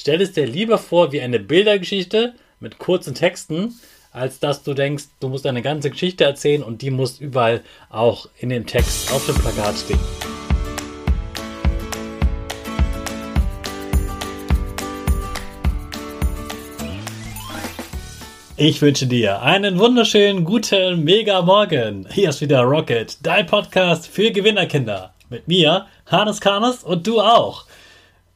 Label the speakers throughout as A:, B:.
A: Stell es dir lieber vor wie eine Bildergeschichte mit kurzen Texten, als dass du denkst, du musst eine ganze Geschichte erzählen und die muss überall auch in dem Text auf dem Plakat stehen. Ich wünsche dir einen wunderschönen guten Mega Morgen. Hier ist wieder Rocket, dein Podcast für Gewinnerkinder. Mit mir, Hannes Karnes und du auch.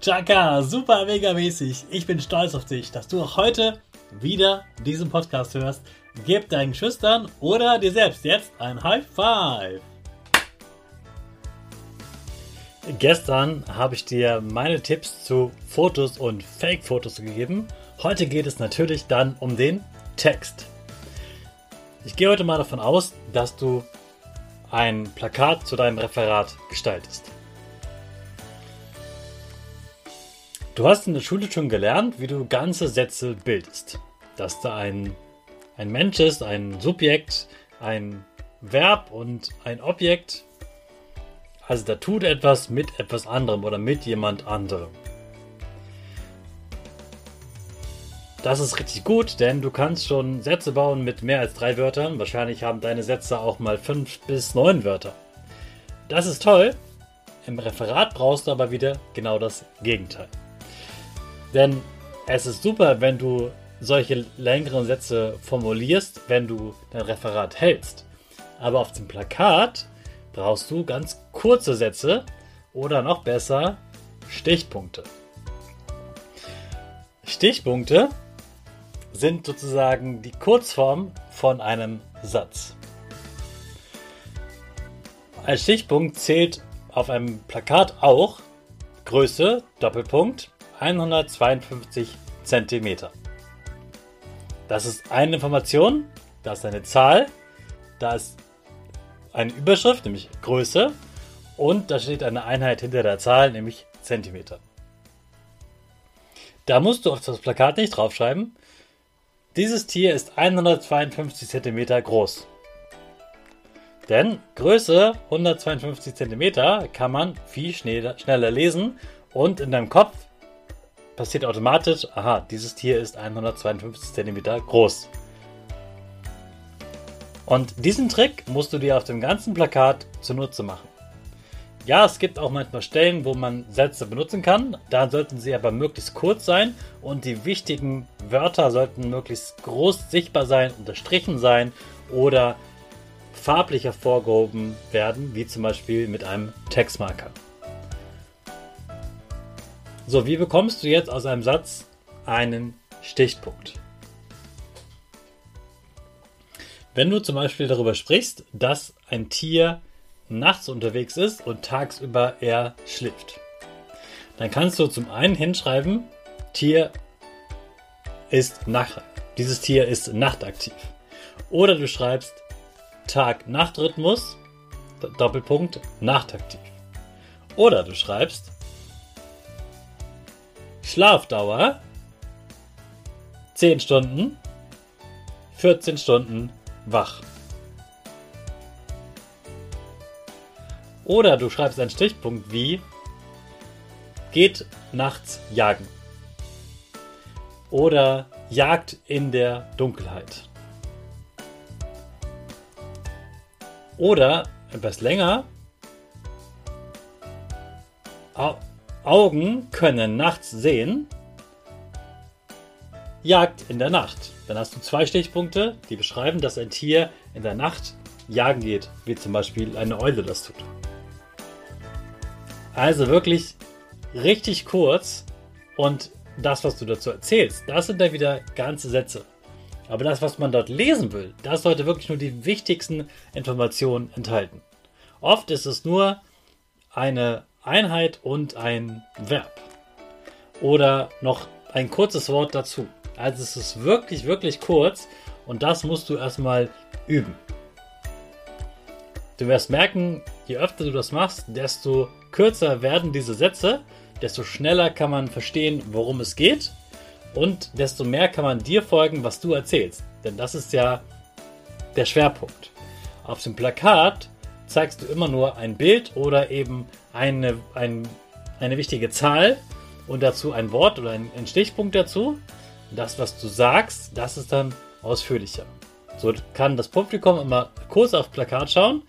A: Chaka, super mega mäßig. Ich bin stolz auf dich, dass du auch heute wieder diesen Podcast hörst. Gib deinen Schüchtern oder dir selbst jetzt ein High Five. Gestern habe ich dir meine Tipps zu Fotos und Fake-Fotos gegeben. Heute geht es natürlich dann um den Text. Ich gehe heute mal davon aus, dass du ein Plakat zu deinem Referat gestaltest. Du hast in der Schule schon gelernt, wie du ganze Sätze bildest. Dass da ein, ein Mensch ist, ein Subjekt, ein Verb und ein Objekt. Also da tut etwas mit etwas anderem oder mit jemand anderem. Das ist richtig gut, denn du kannst schon Sätze bauen mit mehr als drei Wörtern. Wahrscheinlich haben deine Sätze auch mal fünf bis neun Wörter. Das ist toll. Im Referat brauchst du aber wieder genau das Gegenteil. Denn es ist super, wenn du solche längeren Sätze formulierst, wenn du dein Referat hältst. Aber auf dem Plakat brauchst du ganz kurze Sätze oder noch besser Stichpunkte. Stichpunkte sind sozusagen die Kurzform von einem Satz. Als Stichpunkt zählt auf einem Plakat auch Größe, Doppelpunkt, 152 cm. Das ist eine Information, da ist eine Zahl, da ist eine Überschrift, nämlich Größe, und da steht eine Einheit hinter der Zahl, nämlich Zentimeter. Da musst du auf das Plakat nicht draufschreiben. Dieses Tier ist 152 cm groß. Denn Größe 152 cm kann man viel schneller lesen und in deinem Kopf passiert automatisch, aha, dieses Tier ist 152 cm groß. Und diesen Trick musst du dir auf dem ganzen Plakat zunutze machen. Ja, es gibt auch manchmal Stellen, wo man Sätze benutzen kann. Da sollten sie aber möglichst kurz sein und die wichtigen Wörter sollten möglichst groß sichtbar sein, unterstrichen sein oder farblich hervorgehoben werden, wie zum Beispiel mit einem Textmarker. So, wie bekommst du jetzt aus einem Satz einen Stichpunkt? Wenn du zum Beispiel darüber sprichst, dass ein Tier nachts unterwegs ist und tagsüber er schläft, dann kannst du zum einen hinschreiben, Tier ist Nacht. Dieses Tier ist nachtaktiv. Oder du schreibst Tag-Nacht-Rhythmus, Doppelpunkt, nachtaktiv. Oder du schreibst Schlafdauer 10 Stunden, 14 Stunden wach. Oder du schreibst einen Stichpunkt wie geht nachts jagen. Oder jagt in der Dunkelheit. Oder etwas länger. Augen können nachts sehen. Jagd in der Nacht. Dann hast du zwei Stichpunkte, die beschreiben, dass ein Tier in der Nacht jagen geht, wie zum Beispiel eine Eule das tut. Also wirklich richtig kurz und das, was du dazu erzählst, das sind dann wieder ganze Sätze. Aber das, was man dort lesen will, das sollte wirklich nur die wichtigsten Informationen enthalten. Oft ist es nur eine Einheit und ein Verb. Oder noch ein kurzes Wort dazu. Also es ist wirklich, wirklich kurz und das musst du erstmal üben. Du wirst merken, je öfter du das machst, desto kürzer werden diese Sätze desto schneller kann man verstehen, worum es geht und desto mehr kann man dir folgen, was du erzählst. Denn das ist ja der Schwerpunkt. Auf dem Plakat zeigst du immer nur ein Bild oder eben eine, ein, eine wichtige Zahl und dazu ein Wort oder ein, ein Stichpunkt dazu. Das, was du sagst, das ist dann ausführlicher. So kann das Publikum immer kurz aufs Plakat schauen,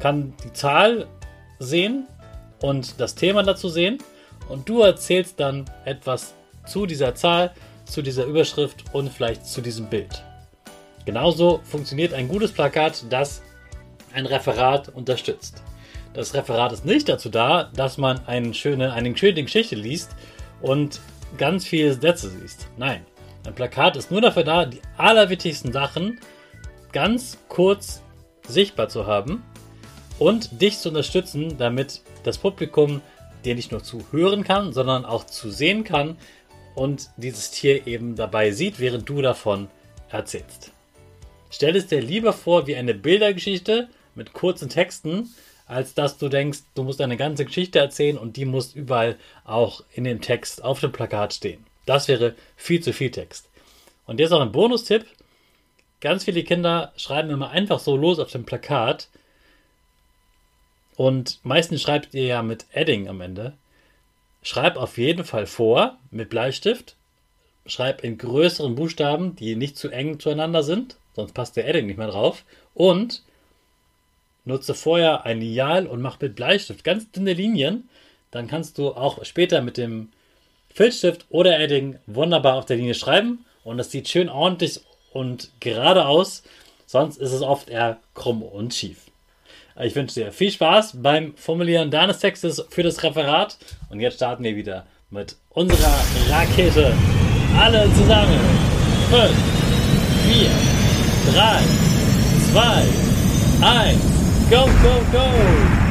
A: kann die Zahl sehen und das Thema dazu sehen und du erzählst dann etwas zu dieser Zahl, zu dieser Überschrift und vielleicht zu diesem Bild. Genauso funktioniert ein gutes Plakat, das ein Referat unterstützt. Das Referat ist nicht dazu da, dass man eine schöne, eine schöne Geschichte liest und ganz viele Sätze liest. Nein, ein Plakat ist nur dafür da, die allerwichtigsten Sachen ganz kurz sichtbar zu haben und dich zu unterstützen, damit das Publikum dir nicht nur zuhören kann, sondern auch zu sehen kann und dieses Tier eben dabei sieht, während du davon erzählst. Stell es dir lieber vor wie eine Bildergeschichte mit kurzen Texten, als dass du denkst, du musst eine ganze Geschichte erzählen und die muss überall auch in dem Text auf dem Plakat stehen. Das wäre viel zu viel Text. Und jetzt auch ein Bonustipp. Ganz viele Kinder schreiben immer einfach so los auf dem Plakat, und meistens schreibt ihr ja mit Edding am Ende. Schreib auf jeden Fall vor mit Bleistift. Schreib in größeren Buchstaben, die nicht zu eng zueinander sind, sonst passt der Edding nicht mehr drauf. Und nutze vorher ein Lineal und mach mit Bleistift ganz dünne Linien. Dann kannst du auch später mit dem Filzstift oder Edding wunderbar auf der Linie schreiben und das sieht schön ordentlich und gerade aus. Sonst ist es oft eher krumm und schief. Ich wünsche dir viel Spaß beim Formulieren deines Textes für das Referat. Und jetzt starten wir wieder mit unserer Rakete. Alle zusammen. 5, 4, 3, 2, 1. Go, go, go!